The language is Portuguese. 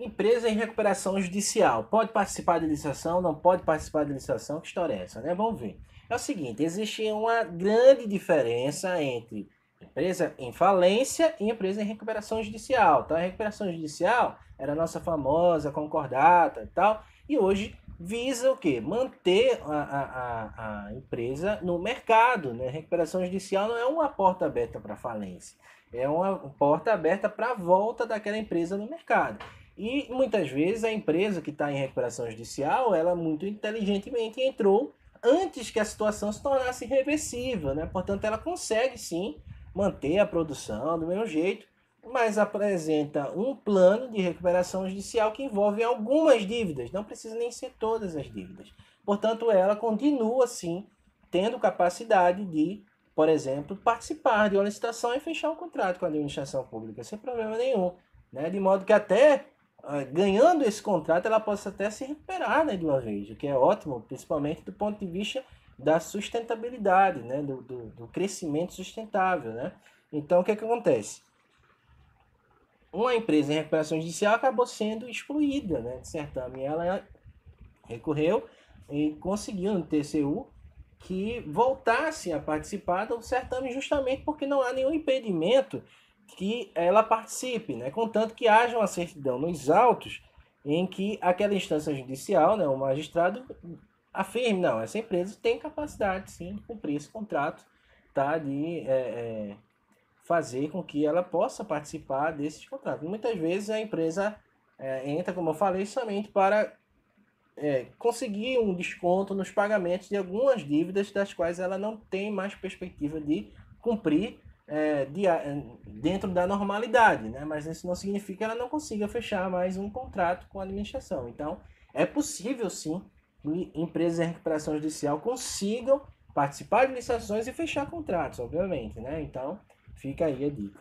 Empresa em recuperação judicial. Pode participar de licitação? Não pode participar de licitação? Que história é essa, né? Vamos ver. É o seguinte, existe uma grande diferença entre empresa em falência e empresa em recuperação judicial. Tá? A recuperação judicial era a nossa famosa concordata e tal, e hoje visa o quê? Manter a, a, a, a empresa no mercado. Né? Recuperação judicial não é uma porta aberta para falência, é uma porta aberta para a volta daquela empresa no mercado. E muitas vezes a empresa que está em recuperação judicial, ela muito inteligentemente entrou antes que a situação se tornasse irreversível, né? Portanto, ela consegue sim manter a produção do mesmo jeito, mas apresenta um plano de recuperação judicial que envolve algumas dívidas, não precisa nem ser todas as dívidas. Portanto, ela continua, sim, tendo capacidade de, por exemplo, participar de uma licitação e fechar um contrato com a administração pública, sem problema nenhum. Né? De modo que até ganhando esse contrato, ela possa até se recuperar né, de uma vez, o que é ótimo, principalmente do ponto de vista da sustentabilidade, né, do, do, do crescimento sustentável. Né? Então, o que, é que acontece? uma empresa em recuperação judicial acabou sendo excluída né, de certame. Ela recorreu e conseguiu no TCU que voltasse a participar do certame justamente porque não há nenhum impedimento que ela participe, né? contanto que haja uma certidão nos autos em que aquela instância judicial, né, o magistrado, afirme, não, essa empresa tem capacidade sim de cumprir esse contrato, tá? de é, é, fazer com que ela possa participar desses contratos. Muitas vezes a empresa é, entra, como eu falei, somente para conseguir um desconto nos pagamentos de algumas dívidas das quais ela não tem mais perspectiva de cumprir é, de, dentro da normalidade, né? mas isso não significa que ela não consiga fechar mais um contrato com a administração. Então, é possível sim que empresas em recuperação judicial consigam participar de licitações e fechar contratos, obviamente. Né? Então, Fica aí a dica.